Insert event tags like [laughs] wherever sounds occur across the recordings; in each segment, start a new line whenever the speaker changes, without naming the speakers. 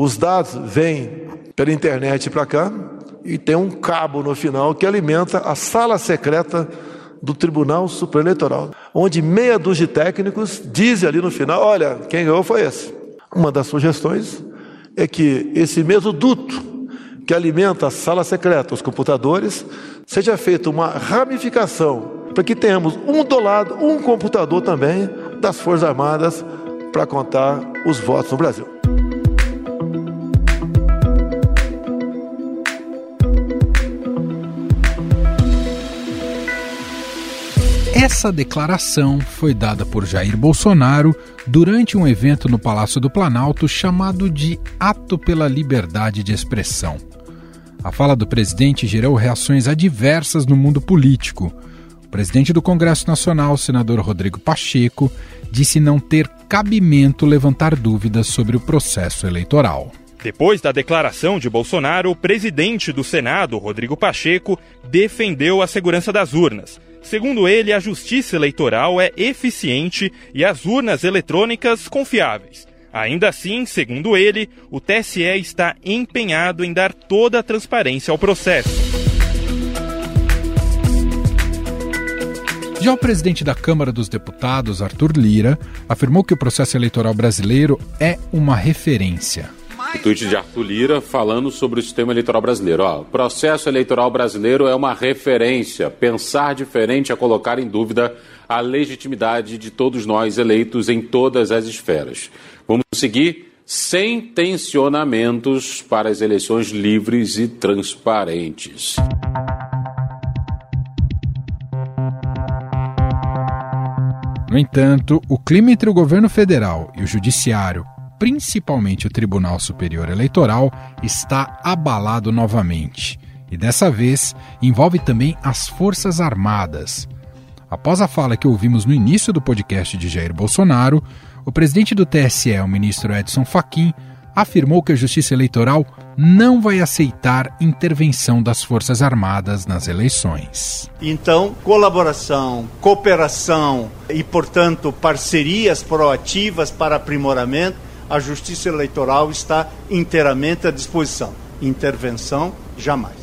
Os dados vêm pela internet para cá e tem um cabo no final que alimenta a sala secreta do Tribunal Superior Eleitoral, onde meia dúzia de técnicos dizem ali no final: olha, quem ganhou foi esse. Uma das sugestões é que esse mesmo duto que alimenta a sala secreta, os computadores, seja feita uma ramificação para que tenhamos um do lado, um computador também das Forças Armadas para contar os votos no Brasil.
Essa declaração foi dada por Jair Bolsonaro durante um evento no Palácio do Planalto chamado de Ato pela Liberdade de Expressão. A fala do presidente gerou reações adversas no mundo político. O presidente do Congresso Nacional, senador Rodrigo Pacheco, disse não ter cabimento levantar dúvidas sobre o processo eleitoral.
Depois da declaração de Bolsonaro, o presidente do Senado, Rodrigo Pacheco, defendeu a segurança das urnas Segundo ele, a justiça eleitoral é eficiente e as urnas eletrônicas confiáveis. Ainda assim, segundo ele, o TSE está empenhado em dar toda a transparência ao processo.
Já o presidente da Câmara dos Deputados, Arthur Lira, afirmou que o processo eleitoral brasileiro é uma referência
tweet de Arthur Lira falando sobre o sistema eleitoral brasileiro. Ó, o processo eleitoral brasileiro é uma referência. Pensar diferente é colocar em dúvida a legitimidade de todos nós eleitos em todas as esferas. Vamos seguir sem tensionamentos para as eleições livres e transparentes.
No entanto, o clima entre o governo federal e o judiciário principalmente o Tribunal Superior Eleitoral, está abalado novamente. E dessa vez envolve também as Forças Armadas. Após a fala que ouvimos no início do podcast de Jair Bolsonaro, o presidente do TSE, o ministro Edson Fachin, afirmou que a Justiça Eleitoral não vai aceitar intervenção das Forças Armadas nas eleições.
Então, colaboração, cooperação e, portanto, parcerias proativas para aprimoramento a Justiça Eleitoral está inteiramente à disposição. Intervenção, jamais.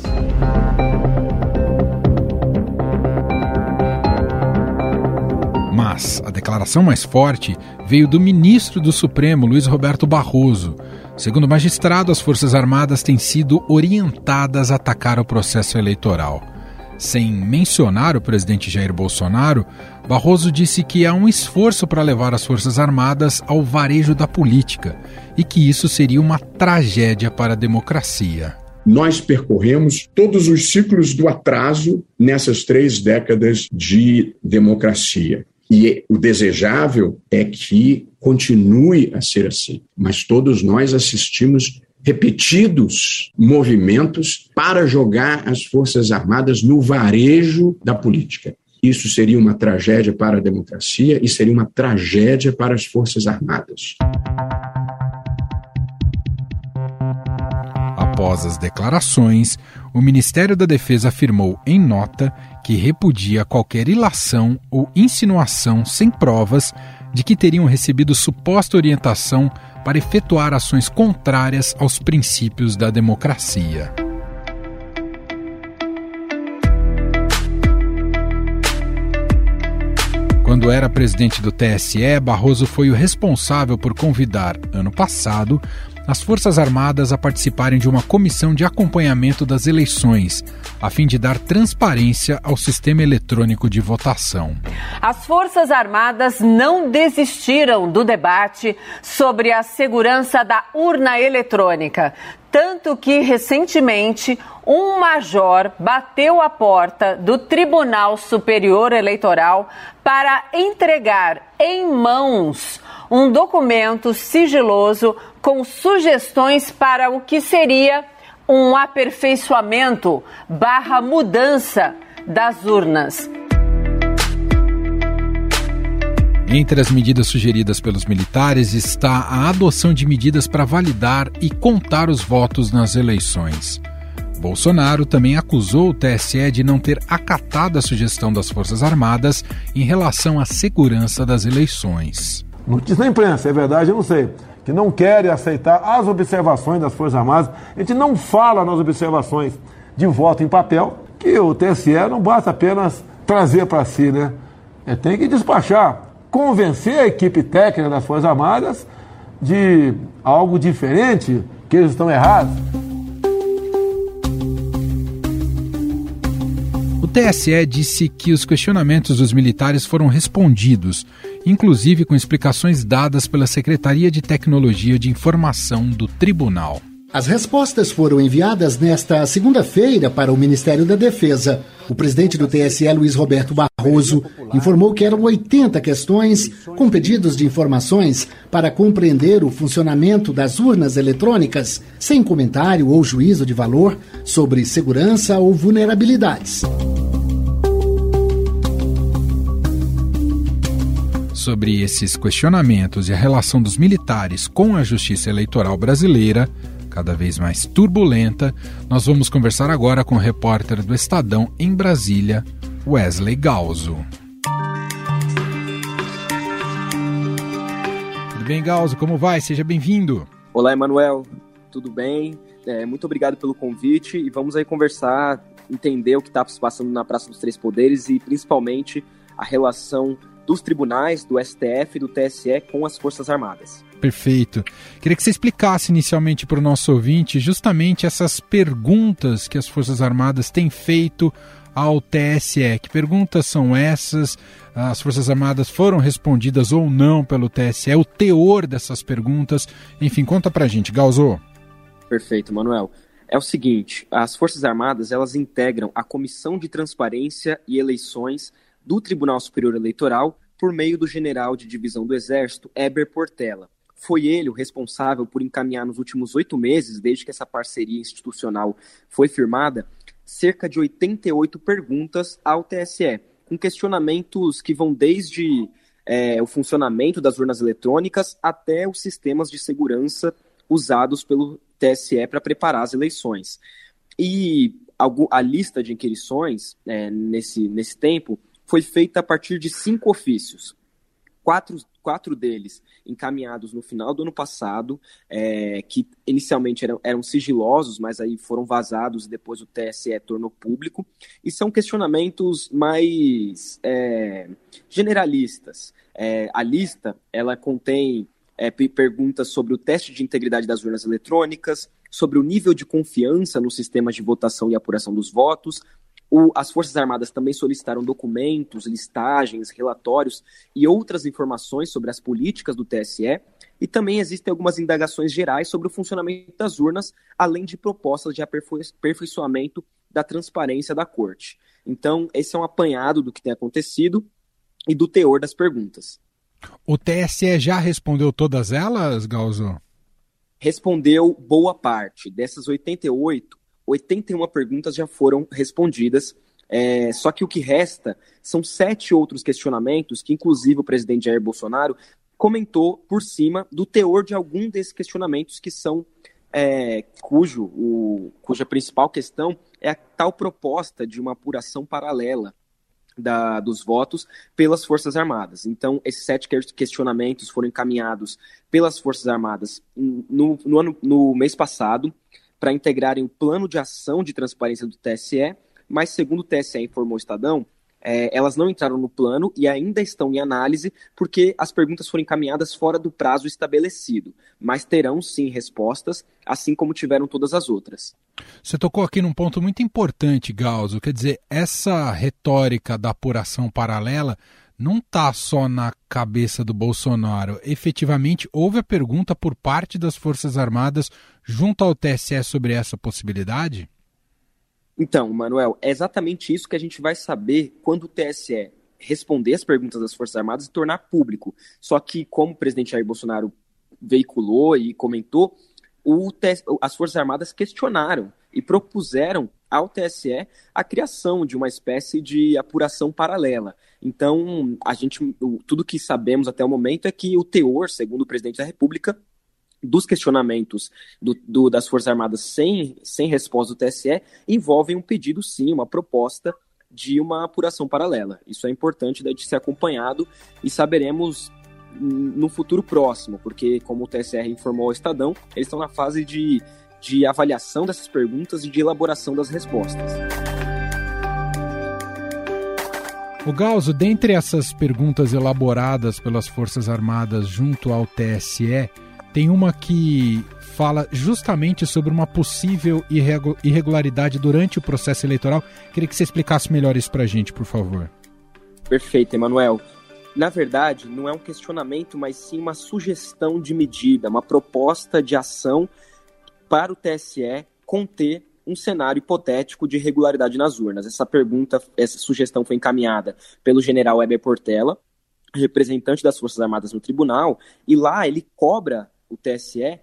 Mas a declaração mais forte veio do ministro do Supremo, Luiz Roberto Barroso. Segundo o magistrado, as Forças Armadas têm sido orientadas a atacar o processo eleitoral. Sem mencionar o presidente Jair Bolsonaro, Barroso disse que há um esforço para levar as Forças Armadas ao varejo da política e que isso seria uma tragédia para a democracia.
Nós percorremos todos os ciclos do atraso nessas três décadas de democracia. E o desejável é que continue a ser assim. Mas todos nós assistimos repetidos movimentos para jogar as Forças Armadas no varejo da política. Isso seria uma tragédia para a democracia e seria uma tragédia para as Forças Armadas.
Após as declarações, o Ministério da Defesa afirmou em nota que repudia qualquer ilação ou insinuação sem provas de que teriam recebido suposta orientação para efetuar ações contrárias aos princípios da democracia. Quando era presidente do TSE, Barroso foi o responsável por convidar, ano passado, as Forças Armadas a participarem de uma comissão de acompanhamento das eleições, a fim de dar transparência ao sistema eletrônico de votação.
As Forças Armadas não desistiram do debate sobre a segurança da urna eletrônica. Tanto que, recentemente, um major bateu a porta do Tribunal Superior Eleitoral para entregar em mãos um documento sigiloso com sugestões para o que seria um aperfeiçoamento barra mudança das urnas.
Entre as medidas sugeridas pelos militares está a adoção de medidas para validar e contar os votos nas eleições. Bolsonaro também acusou o TSE de não ter acatado a sugestão das Forças Armadas em relação à segurança das eleições.
Notícia na imprensa, é verdade, eu não sei que não querem aceitar as observações das Forças Armadas. A gente não fala nas observações de voto em papel, que o TSE não basta apenas trazer para si, né? É, tem que despachar, convencer a equipe técnica das Forças Armadas de algo diferente, que eles estão errados.
O TSE disse que os questionamentos dos militares foram respondidos, inclusive com explicações dadas pela Secretaria de Tecnologia de Informação do Tribunal.
As respostas foram enviadas nesta segunda-feira para o Ministério da Defesa. O presidente do TSE, Luiz Roberto Barroso, informou que eram 80 questões com pedidos de informações para compreender o funcionamento das urnas eletrônicas, sem comentário ou juízo de valor sobre segurança ou vulnerabilidades.
Sobre esses questionamentos e a relação dos militares com a justiça eleitoral brasileira, cada vez mais turbulenta, nós vamos conversar agora com o repórter do Estadão em Brasília, Wesley Galzo. Tudo bem, Galzo? Como vai? Seja bem-vindo.
Olá, Emanuel. Tudo bem? É, muito obrigado pelo convite e vamos aí conversar, entender o que está se passando na Praça dos Três Poderes e principalmente a relação dos tribunais, do STF e do TSE com as Forças Armadas.
Perfeito. Queria que você explicasse inicialmente para o nosso ouvinte justamente essas perguntas que as Forças Armadas têm feito ao TSE. Que perguntas são essas? As Forças Armadas foram respondidas ou não pelo TSE? O teor dessas perguntas? Enfim, conta para a gente, Galzô.
Perfeito, Manuel. É o seguinte, as Forças Armadas, elas integram a Comissão de Transparência e Eleições do Tribunal Superior Eleitoral por meio do general de divisão do Exército, Eber Portela. Foi ele o responsável por encaminhar nos últimos oito meses, desde que essa parceria institucional foi firmada, cerca de 88 perguntas ao TSE, com questionamentos que vão desde é, o funcionamento das urnas eletrônicas até os sistemas de segurança usados pelo TSE para preparar as eleições. E a lista de inquirições é, nesse, nesse tempo foi feita a partir de cinco ofícios. Quatro, quatro deles encaminhados no final do ano passado, é, que inicialmente eram, eram sigilosos, mas aí foram vazados e depois o TSE tornou público, e são questionamentos mais é, generalistas. É, a lista ela contém é, perguntas sobre o teste de integridade das urnas eletrônicas, sobre o nível de confiança nos sistemas de votação e apuração dos votos, o, as Forças Armadas também solicitaram documentos, listagens, relatórios e outras informações sobre as políticas do TSE. E também existem algumas indagações gerais sobre o funcionamento das urnas, além de propostas de aperfeiçoamento da transparência da Corte. Então, esse é um apanhado do que tem acontecido e do teor das perguntas.
O TSE já respondeu todas elas, Galzo?
Respondeu boa parte. Dessas 88, 81 perguntas já foram respondidas. É, só que o que resta são sete outros questionamentos que, inclusive, o presidente Jair Bolsonaro comentou por cima do teor de algum desses questionamentos que são é, cujo o, cuja principal questão é a tal proposta de uma apuração paralela da, dos votos pelas Forças Armadas. Então, esses sete questionamentos foram encaminhados pelas Forças Armadas no, no, ano, no mês passado para integrarem o plano de ação de transparência do TSE, mas segundo o TSE informou o Estadão, é, elas não entraram no plano e ainda estão em análise porque as perguntas foram encaminhadas fora do prazo estabelecido, mas terão sim respostas, assim como tiveram todas as outras.
Você tocou aqui num ponto muito importante, Galzo, quer dizer, essa retórica da apuração paralela não está só na cabeça do Bolsonaro. Efetivamente, houve a pergunta por parte das Forças Armadas junto ao TSE sobre essa possibilidade?
Então, Manuel, é exatamente isso que a gente vai saber quando o TSE responder as perguntas das Forças Armadas e tornar público. Só que, como o presidente Jair Bolsonaro veiculou e comentou, TS... as Forças Armadas questionaram e propuseram ao TSE a criação de uma espécie de apuração paralela. Então, a gente, tudo que sabemos até o momento é que o teor, segundo o presidente da República, dos questionamentos do, do, das Forças Armadas sem, sem resposta do TSE envolvem um pedido, sim, uma proposta de uma apuração paralela. Isso é importante de ser acompanhado e saberemos no futuro próximo, porque, como o TSR informou ao Estadão, eles estão na fase de, de avaliação dessas perguntas e de elaboração das respostas.
O Galzo, dentre essas perguntas elaboradas pelas Forças Armadas junto ao TSE, tem uma que fala justamente sobre uma possível irregularidade durante o processo eleitoral. Queria que você explicasse melhor isso para a gente, por favor.
Perfeito, Emanuel. Na verdade, não é um questionamento, mas sim uma sugestão de medida, uma proposta de ação para o TSE conter um cenário hipotético de irregularidade nas urnas. Essa pergunta, essa sugestão foi encaminhada pelo general Weber Portela, representante das Forças Armadas no tribunal, e lá ele cobra o TSE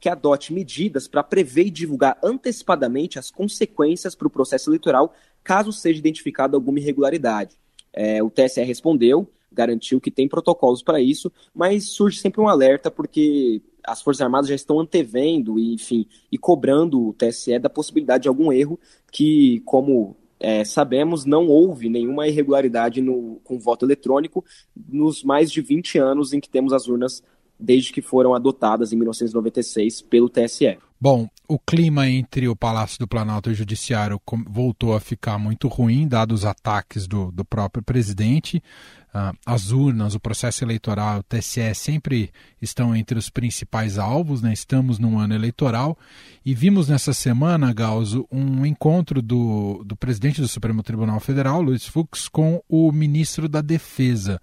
que adote medidas para prever e divulgar antecipadamente as consequências para o processo eleitoral caso seja identificada alguma irregularidade. É, o TSE respondeu, garantiu que tem protocolos para isso, mas surge sempre um alerta porque as Forças Armadas já estão antevendo e, enfim, e cobrando o TSE da possibilidade de algum erro que, como é, sabemos, não houve nenhuma irregularidade no, com voto eletrônico nos mais de 20 anos em que temos as urnas desde que foram adotadas em 1996 pelo TSE.
Bom, o clima entre o Palácio do Planalto e o Judiciário voltou a ficar muito ruim, dados os ataques do, do próprio presidente. Uh, as urnas, o processo eleitoral, o TSE sempre estão entre os principais alvos, né? estamos num ano eleitoral. E vimos nessa semana, Galzo, um encontro do, do presidente do Supremo Tribunal Federal, Luiz Fux, com o ministro da Defesa.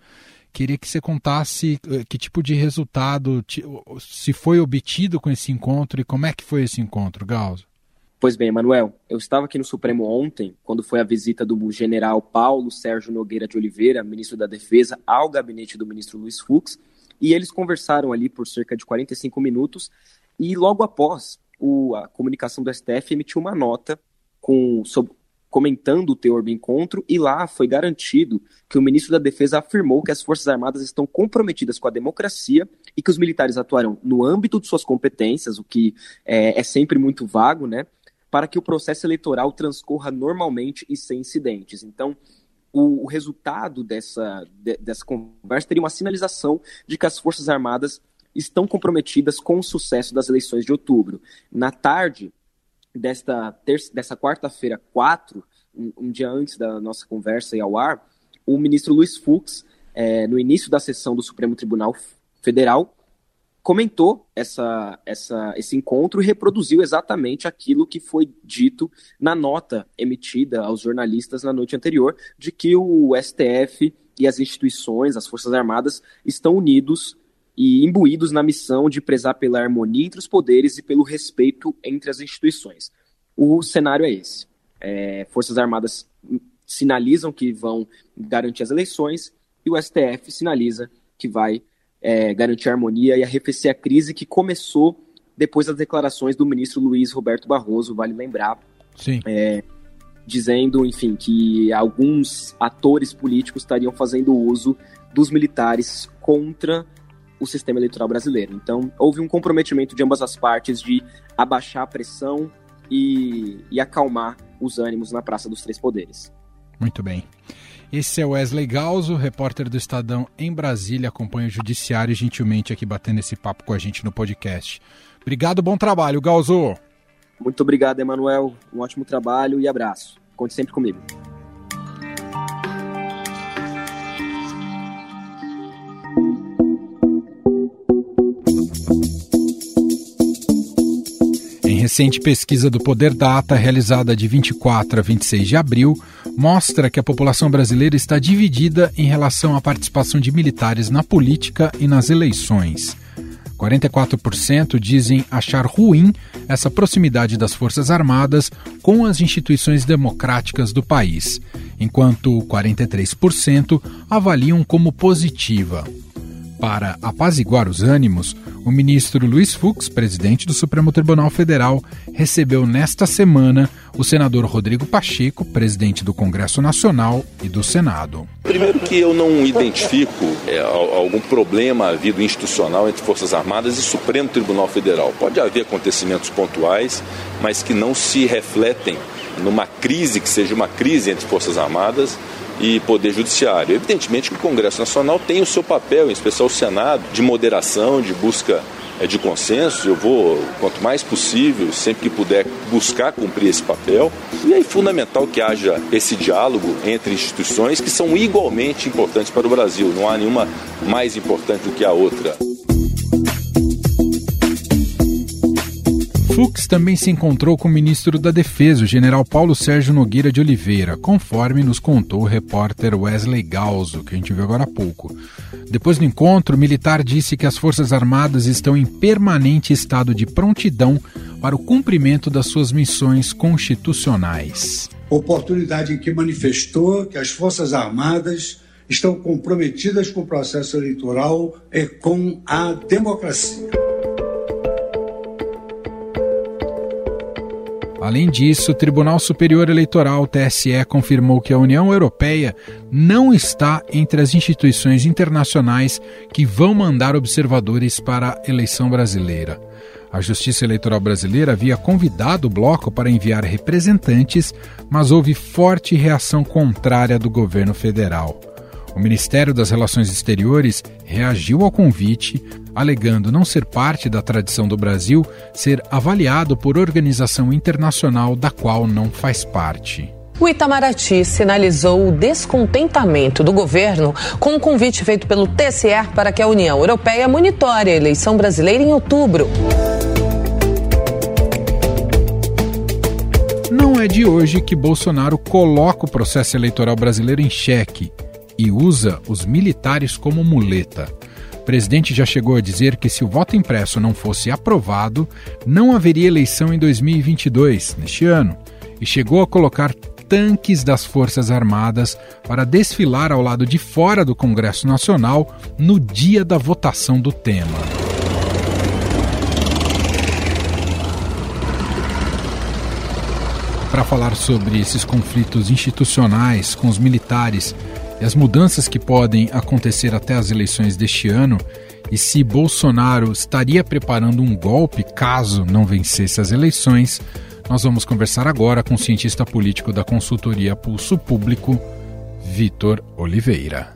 Queria que você contasse eh, que tipo de resultado se foi obtido com esse encontro e como é que foi esse encontro, Gauss.
Pois bem, Manuel, eu estava aqui no Supremo ontem, quando foi a visita do general Paulo Sérgio Nogueira de Oliveira, ministro da Defesa, ao gabinete do ministro Luiz Fux, e eles conversaram ali por cerca de 45 minutos, e logo após, o, a comunicação do STF emitiu uma nota com, sobre, comentando o teor do encontro, e lá foi garantido que o ministro da Defesa afirmou que as Forças Armadas estão comprometidas com a democracia e que os militares atuarão no âmbito de suas competências, o que é, é sempre muito vago, né? Para que o processo eleitoral transcorra normalmente e sem incidentes. Então, o, o resultado dessa, de, dessa conversa teria uma sinalização de que as Forças Armadas estão comprometidas com o sucesso das eleições de outubro. Na tarde, desta, terça, dessa quarta-feira, 4, um, um, dia antes da nossa conversa e ao ar, o ministro Luiz Fux, é, no início da sessão do Supremo Tribunal Federal, comentou essa, essa, esse encontro e reproduziu exatamente aquilo que foi dito na nota emitida aos jornalistas na noite anterior, de que o STF e as instituições, as Forças Armadas, estão unidos e imbuídos na missão de prezar pela harmonia entre os poderes e pelo respeito entre as instituições. O cenário é esse. É, Forças Armadas sinalizam que vão garantir as eleições e o STF sinaliza que vai é, garantir a harmonia e arrefecer a crise que começou depois das declarações do ministro Luiz Roberto Barroso, vale lembrar.
Sim.
É, dizendo, enfim, que alguns atores políticos estariam fazendo uso dos militares contra o sistema eleitoral brasileiro. Então, houve um comprometimento de ambas as partes de abaixar a pressão e, e acalmar os ânimos na Praça dos Três Poderes.
Muito bem. Esse é Wesley Galzo, repórter do Estadão em Brasília, acompanha o Judiciário gentilmente aqui batendo esse papo com a gente no podcast. Obrigado, bom trabalho, Galzo.
Muito obrigado, Emanuel. Um ótimo trabalho e abraço. Conte sempre comigo.
Recente pesquisa do Poder Data, realizada de 24 a 26 de abril, mostra que a população brasileira está dividida em relação à participação de militares na política e nas eleições. 44% dizem achar ruim essa proximidade das Forças Armadas com as instituições democráticas do país, enquanto 43% avaliam como positiva. Para apaziguar os ânimos, o ministro Luiz Fux, presidente do Supremo Tribunal Federal, recebeu nesta semana o senador Rodrigo Pacheco, presidente do Congresso Nacional e do Senado.
Primeiro que eu não identifico é, algum problema havido institucional entre Forças Armadas e Supremo Tribunal Federal. Pode haver acontecimentos pontuais, mas que não se refletem numa crise que seja uma crise entre Forças Armadas e Poder Judiciário. Evidentemente que o Congresso Nacional tem o seu papel, em especial o Senado, de moderação, de busca é de consenso, eu vou, quanto mais possível, sempre que puder, buscar cumprir esse papel. E é fundamental que haja esse diálogo entre instituições que são igualmente importantes para o Brasil. Não há nenhuma mais importante do que a outra.
Fux também se encontrou com o ministro da Defesa, o general Paulo Sérgio Nogueira de Oliveira, conforme nos contou o repórter Wesley Galzo, que a gente viu agora há pouco. Depois do encontro, o militar disse que as Forças Armadas estão em permanente estado de prontidão para o cumprimento das suas missões constitucionais.
Oportunidade em que manifestou que as Forças Armadas estão comprometidas com o processo eleitoral e com a democracia.
Além disso, o Tribunal Superior Eleitoral, TSE, confirmou que a União Europeia não está entre as instituições internacionais que vão mandar observadores para a eleição brasileira. A Justiça Eleitoral Brasileira havia convidado o bloco para enviar representantes, mas houve forte reação contrária do governo federal. O Ministério das Relações Exteriores reagiu ao convite, alegando não ser parte da tradição do Brasil ser avaliado por organização internacional da qual não faz parte.
O Itamaraty sinalizou o descontentamento do governo com o convite feito pelo TSE para que a União Europeia monitore a eleição brasileira em outubro.
Não é de hoje que Bolsonaro coloca o processo eleitoral brasileiro em xeque e usa os militares como muleta. O presidente já chegou a dizer que se o voto impresso não fosse aprovado, não haveria eleição em 2022, neste ano, e chegou a colocar tanques das Forças Armadas para desfilar ao lado de fora do Congresso Nacional no dia da votação do tema. Para falar sobre esses conflitos institucionais com os militares e as mudanças que podem acontecer até as eleições deste ano e se Bolsonaro estaria preparando um golpe caso não vencesse as eleições, nós vamos conversar agora com o cientista político da consultoria Pulso Público, Vitor Oliveira.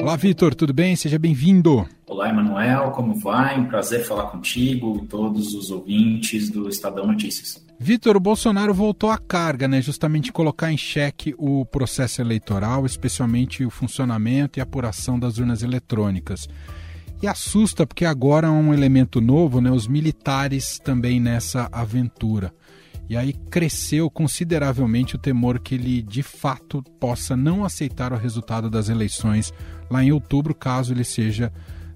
Olá, Vitor, tudo bem? Seja bem-vindo.
Olá, Emanuel, como vai? Um prazer falar contigo e todos os ouvintes do Estadão Notícias.
Vitor, o Bolsonaro voltou à carga, né? Justamente colocar em xeque o processo eleitoral, especialmente o funcionamento e apuração das urnas eletrônicas. E assusta porque agora é um elemento novo, né? Os militares também nessa aventura. E aí cresceu consideravelmente o temor que ele de fato possa não aceitar o resultado das eleições lá em outubro, caso ele seja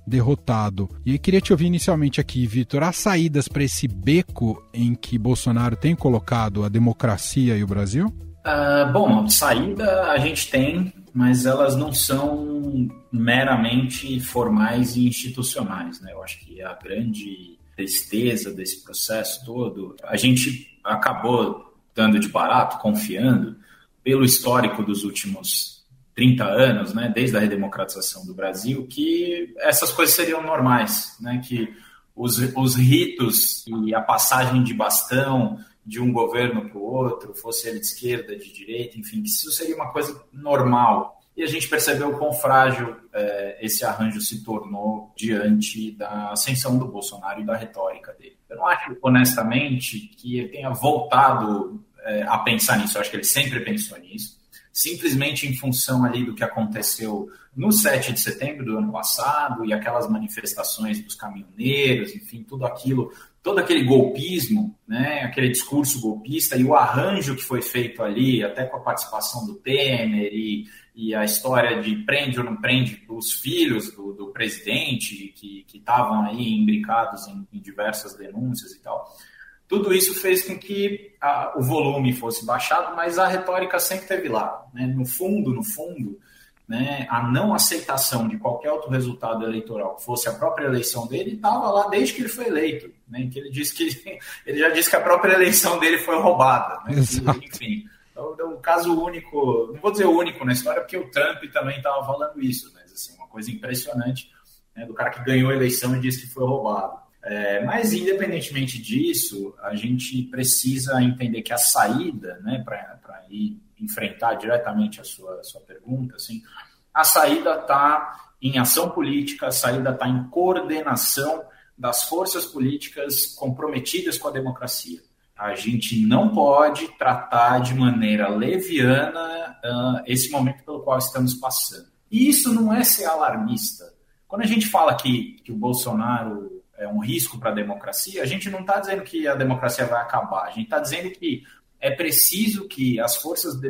derrotado. E aí queria te ouvir inicialmente aqui, Vitor, as saídas para esse beco em que Bolsonaro tem colocado a democracia e o Brasil?
Uh, bom, saída a gente tem, mas elas não são meramente formais e institucionais. Né? Eu acho que a grande tristeza desse processo todo, a gente acabou dando de barato, confiando, pelo histórico dos últimos 30 anos, né, desde a redemocratização do Brasil, que essas coisas seriam normais, né, que os, os ritos e a passagem de bastão de um governo para o outro, fosse ele de esquerda, de direita, enfim, que isso seria uma coisa normal. E a gente percebeu quão frágil é, esse arranjo se tornou diante da ascensão do Bolsonaro e da retórica dele. Eu não acho, honestamente, que ele tenha voltado é, a pensar nisso. Eu acho que ele sempre pensou nisso simplesmente em função ali do que aconteceu no 7 de setembro do ano passado e aquelas manifestações dos caminhoneiros, enfim, tudo aquilo, todo aquele golpismo, né, aquele discurso golpista e o arranjo que foi feito ali, até com a participação do Temer e, e a história de prende ou não prende os filhos do, do presidente que estavam aí imbricados em, em diversas denúncias e tal. Tudo isso fez com que a, o volume fosse baixado, mas a retórica sempre teve lá. Né? No fundo, no fundo, né, a não aceitação de qualquer outro resultado eleitoral que fosse a própria eleição dele estava lá desde que ele foi eleito. Né, que ele disse que [laughs] ele já disse que a própria eleição dele foi roubada. Né, que, enfim, então, é um caso único, não vou dizer único na história, porque o Trump também estava falando isso, mas assim, uma coisa impressionante né, do cara que ganhou a eleição e disse que foi roubado. É, mas, independentemente disso, a gente precisa entender que a saída, né, para enfrentar diretamente a sua, sua pergunta, assim, a saída está em ação política, a saída está em coordenação das forças políticas comprometidas com a democracia. A gente não pode tratar de maneira leviana uh, esse momento pelo qual estamos passando. E isso não é ser alarmista. Quando a gente fala que, que o Bolsonaro é um risco para a democracia, a gente não está dizendo que a democracia vai acabar, a gente está dizendo que é preciso que as forças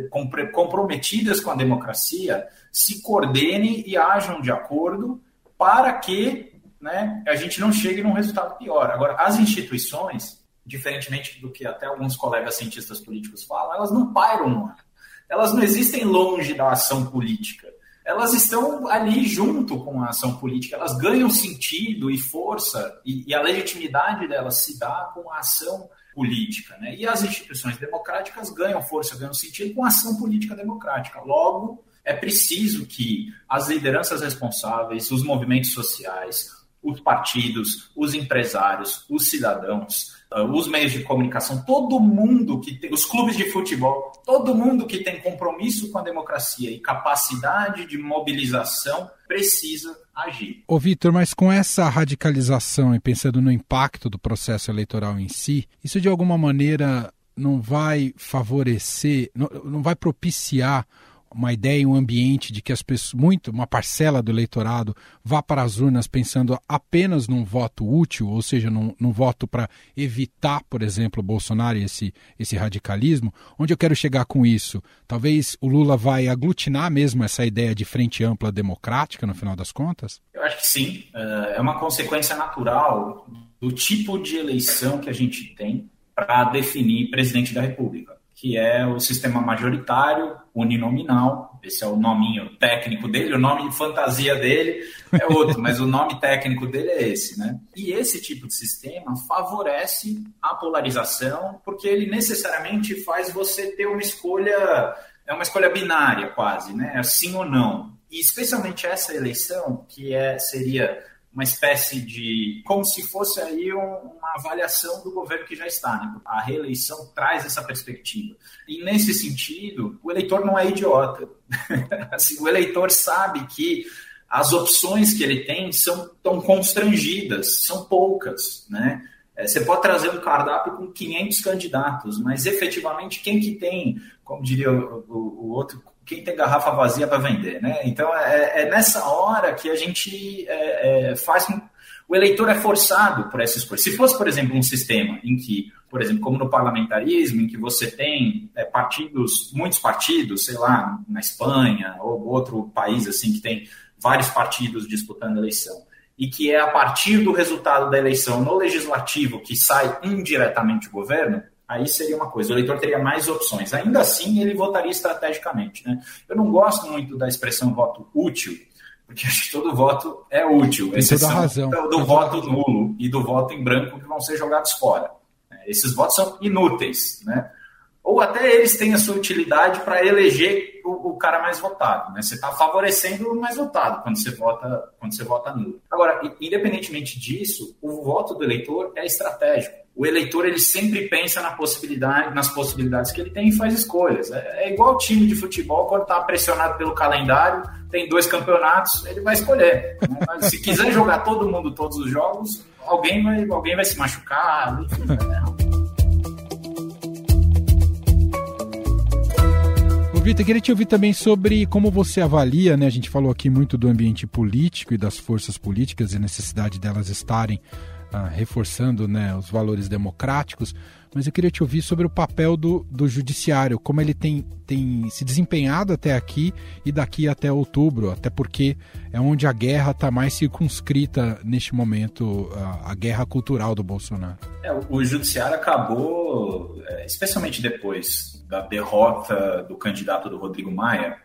comprometidas com a democracia se coordenem e ajam de acordo para que né, a gente não chegue num resultado pior. Agora, as instituições, diferentemente do que até alguns colegas cientistas políticos falam, elas não pairam no ar. Elas não existem longe da ação política. Elas estão ali junto com a ação política, elas ganham sentido e força, e, e a legitimidade delas se dá com a ação política. Né? E as instituições democráticas ganham força, ganham sentido com a ação política democrática. Logo, é preciso que as lideranças responsáveis, os movimentos sociais, os partidos, os empresários, os cidadãos, os meios de comunicação, todo mundo que tem, os clubes de futebol, todo mundo que tem compromisso com a democracia e capacidade de mobilização precisa agir.
Ô Vitor, mas com essa radicalização e pensando no impacto do processo eleitoral em si, isso de alguma maneira não vai favorecer, não, não vai propiciar uma ideia, um ambiente de que as pessoas, muito, uma parcela do eleitorado vá para as urnas pensando apenas num voto útil, ou seja, num, num voto para evitar, por exemplo, Bolsonaro e esse, esse radicalismo. Onde eu quero chegar com isso? Talvez o Lula vai aglutinar mesmo essa ideia de frente ampla democrática, no final das contas?
Eu acho que sim. É, é uma consequência natural do tipo de eleição que a gente tem para definir presidente da República que é o sistema majoritário uninominal. Esse é o nominho técnico dele, o nome de fantasia dele é outro, mas o nome técnico dele é esse, né? E esse tipo de sistema favorece a polarização, porque ele necessariamente faz você ter uma escolha, é uma escolha binária quase, né? É sim ou não. E especialmente essa eleição, que é seria uma espécie de. como se fosse aí um, uma avaliação do governo que já está. Né? A reeleição traz essa perspectiva. E nesse sentido, o eleitor não é idiota. [laughs] assim, o eleitor sabe que as opções que ele tem são tão constrangidas, são poucas, né? É, você pode trazer um cardápio com 500 candidatos, mas efetivamente quem que tem, como diria o, o, o outro, quem tem garrafa vazia para vender, né? Então é, é, nessa hora que a gente é, é, faz o eleitor é forçado por essa escolha. Se fosse, por exemplo, um sistema em que, por exemplo, como no parlamentarismo, em que você tem é, partidos, muitos partidos, sei lá, na Espanha ou outro país assim que tem vários partidos disputando eleição, e que é a partir do resultado da eleição no legislativo que sai indiretamente o governo, aí seria uma coisa, o eleitor teria mais opções. Ainda assim, ele votaria estrategicamente. Né? Eu não gosto muito da expressão voto útil, porque [laughs] acho que todo voto é útil,
Tem exceção razão.
do, do voto nulo e do voto em branco que vão ser jogados fora. Esses votos são inúteis, né? Ou até eles têm a sua utilidade para eleger o, o, cara mais votado, né? Você está favorecendo o mais votado quando você vota quando você vota nulo. Agora, independentemente disso, o voto do eleitor é estratégico o eleitor ele sempre pensa na possibilidade, nas possibilidades que ele tem e faz escolhas. É, é igual time de futebol, quando está pressionado pelo calendário, tem dois campeonatos, ele vai escolher. Né? Se quiser jogar todo mundo todos os jogos, alguém vai, alguém vai se machucar. Enfim, né?
Vitor, queria te ouvir também sobre como você avalia, né? A gente falou aqui muito do ambiente político e das forças políticas e a necessidade delas estarem ah, reforçando né, os valores democráticos, mas eu queria te ouvir sobre o papel do, do judiciário, como ele tem, tem se desempenhado até aqui e daqui até outubro, até porque é onde a guerra está mais circunscrita neste momento, a, a, guerra cultural do Bolsonaro.
É, o judiciário acabou, é, especialmente depois da derrota do candidato do Rodrigo Maia?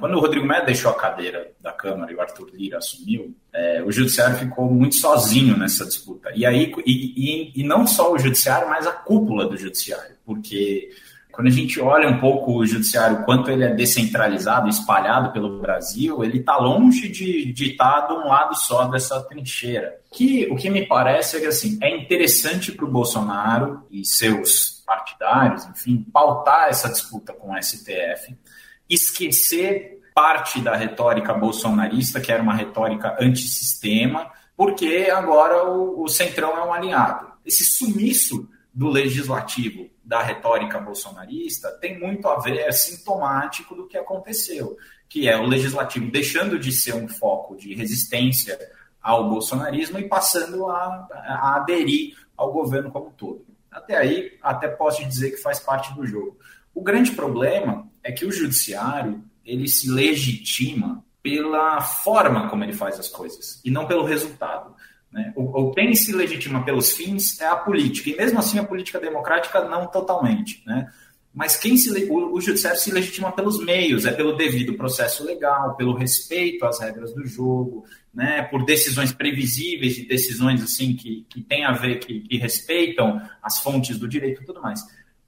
Quando o Rodrigo Maia deixou a cadeira da Câmara e o Arthur Lira assumiu, é, o Judiciário ficou muito sozinho nessa disputa. E aí, e, e, e, não só o Judiciário, mas a cúpula do Judiciário, porque quando a gente olha um pouco o judiciário, quanto ele é descentralizado, espalhado pelo Brasil, ele está longe de, de estar tá de um lado só dessa trincheira. Que, o que me parece é que assim, é interessante para o Bolsonaro e seus partidários, enfim, pautar essa disputa com o STF, esquecer parte da retórica bolsonarista, que era uma retórica antissistema, porque agora o, o Centrão é um alinhado. Esse sumiço do legislativo da retórica bolsonarista tem muito a ver, é sintomático do que aconteceu, que é o legislativo deixando de ser um foco de resistência ao bolsonarismo e passando a, a aderir ao governo como um todo. Até aí, até posso dizer que faz parte do jogo. O grande problema é que o judiciário ele se legitima pela forma como ele faz as coisas e não pelo resultado. Né? O, o, quem se legitima pelos fins é a política, e mesmo assim a política democrática não totalmente. Né? Mas quem se, o, o judiciário se legitima pelos meios, é pelo devido processo legal, pelo respeito às regras do jogo, né? por decisões previsíveis, de decisões assim que, que têm a ver, que, que respeitam as fontes do direito e tudo mais.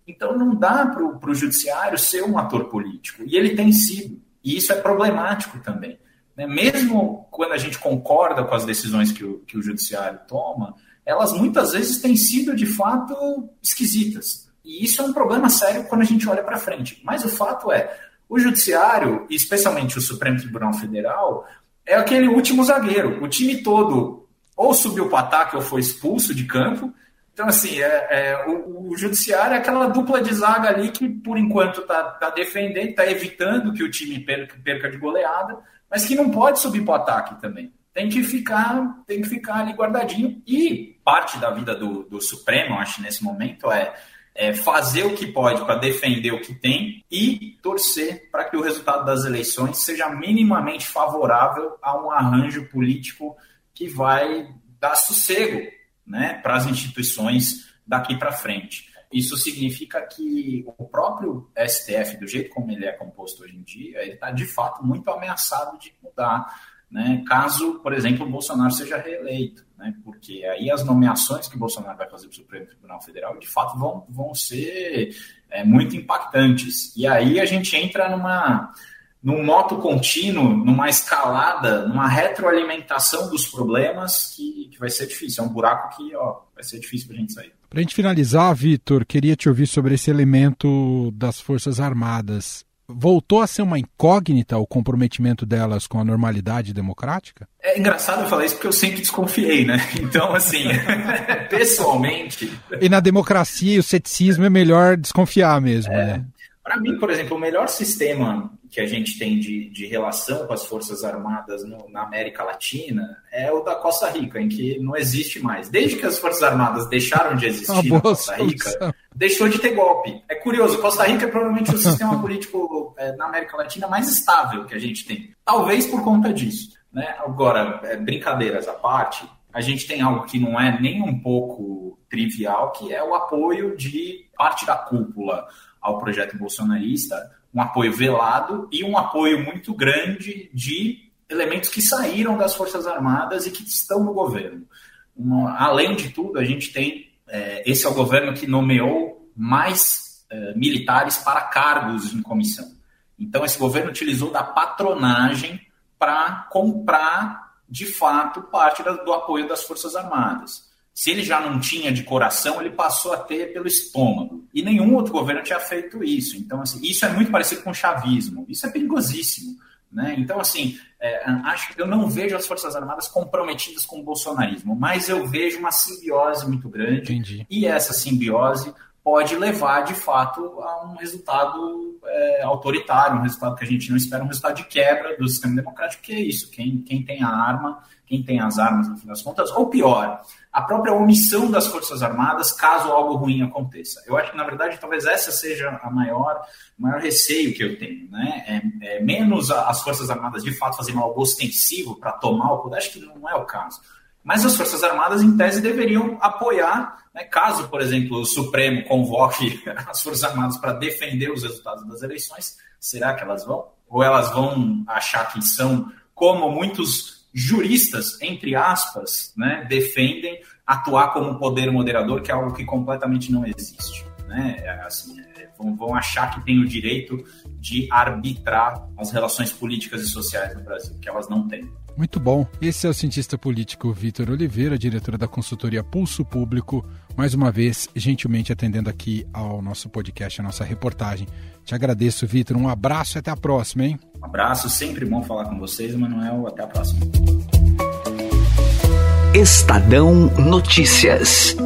Então não dá para o judiciário ser um ator político, e ele tem sido, e isso é problemático também. Né? Mesmo quando a gente concorda com as decisões que o, que o judiciário toma, elas muitas vezes têm sido de fato esquisitas. E isso é um problema sério quando a gente olha para frente. Mas o fato é, o judiciário, especialmente o Supremo Tribunal Federal, é aquele último zagueiro. O time todo ou subiu para ataque ou foi expulso de campo. Então, assim, é, é o, o, judiciário é aquela dupla de zaga ali que, por enquanto, está tá defendendo, está evitando que o time perca, perca de goleada, mas que não pode subir para o ataque também. Tem que ficar, tem que ficar ali guardadinho. E parte da vida do, do Supremo, acho, nesse momento, é, é fazer o que pode para defender o que tem e torcer para que o resultado das eleições seja minimamente favorável a um arranjo político que vai dar sossego né, para as instituições daqui para frente. Isso significa que o próprio STF, do jeito como ele é composto hoje em dia, ele está de fato muito ameaçado de mudar, né? caso, por exemplo, o Bolsonaro seja reeleito, né? porque aí as nomeações que o Bolsonaro vai fazer para o Supremo Tribunal Federal, de fato, vão, vão ser é, muito impactantes. E aí a gente entra numa num moto contínuo, numa escalada, numa retroalimentação dos problemas que, que vai ser difícil. É um buraco que ó, vai ser difícil para a gente sair.
Para a gente finalizar, Vitor, queria te ouvir sobre esse elemento das Forças Armadas. Voltou a ser uma incógnita o comprometimento delas com a normalidade democrática?
É engraçado eu falar isso porque eu sempre desconfiei, né? [laughs] Então, assim, [laughs] pessoalmente.
E na democracia, o ceticismo é melhor desconfiar mesmo, é. né?
Para mim, por exemplo, o melhor sistema que a gente tem de, de relação com as Forças Armadas no, na América Latina é o da Costa Rica, em que não existe mais. Desde que as Forças Armadas deixaram de existir na Costa Rica, solução. deixou de ter golpe. É curioso, Costa Rica é provavelmente o [laughs] sistema político é, na América Latina mais estável que a gente tem. Talvez por conta disso. Né? Agora, é, brincadeiras à parte, a gente tem algo que não é nem um pouco trivial, que é o apoio de parte da cúpula ao projeto bolsonarista, um apoio velado e um apoio muito grande de elementos que saíram das Forças Armadas e que estão no governo. Uma, além de tudo, a gente tem. É, esse é o governo que nomeou mais é, militares para cargos em comissão. Então, esse governo utilizou da patronagem para comprar, de fato, parte do apoio das Forças Armadas. Se ele já não tinha de coração, ele passou a ter pelo estômago. E nenhum outro governo tinha feito isso. Então, assim, isso é muito parecido com o chavismo. Isso é perigosíssimo. Né? Então, assim, é, acho que eu não vejo as Forças Armadas comprometidas com o bolsonarismo, mas eu vejo uma simbiose muito grande.
Entendi.
E essa simbiose pode levar, de fato, a um resultado é, autoritário, um resultado que a gente não espera, um resultado de quebra do sistema democrático, que é isso. Quem, quem tem a arma, quem tem as armas, no fim das contas, ou pior, a própria omissão das Forças Armadas caso algo ruim aconteça. Eu acho que, na verdade, talvez essa seja a maior, maior receio que eu tenho. Né? É, é menos as Forças Armadas, de fato, fazendo algo ostensivo para tomar o poder, acho que não é o caso. Mas as Forças Armadas, em tese, deveriam apoiar, né, caso, por exemplo, o Supremo convoque [laughs] as Forças Armadas para defender os resultados das eleições, será que elas vão? Ou elas vão achar que são, como muitos juristas, entre aspas, né, defendem atuar como poder moderador, que é algo que completamente não existe. né? É, assim, é, vão, achar que tem o direito de arbitrar as relações políticas e sociais no Brasil, que elas não têm.
Muito bom. Esse é o cientista político Vitor Oliveira, diretor da consultoria Pulso Público, mais uma vez gentilmente atendendo aqui ao nosso podcast, a nossa reportagem. Te agradeço, Vitor. Um abraço e até a próxima, hein?
Um abraço, sempre bom falar com vocês, Manuel. Até a próxima.
Estadão Notícias.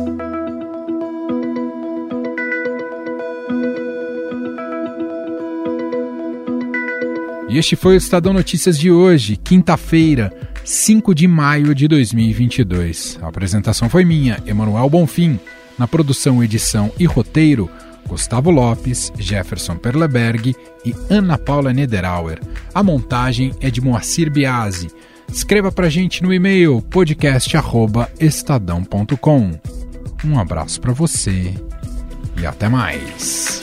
E este foi o Estadão Notícias de hoje, quinta-feira, 5 de maio de 2022. A apresentação foi minha, Emanuel Bonfim. Na produção, edição e roteiro, Gustavo Lopes, Jefferson Perleberg e Ana Paula Nederauer. A montagem é de Moacir Biasi. Escreva pra gente no e-mail podcast@estadão.com. Um abraço para você e até mais.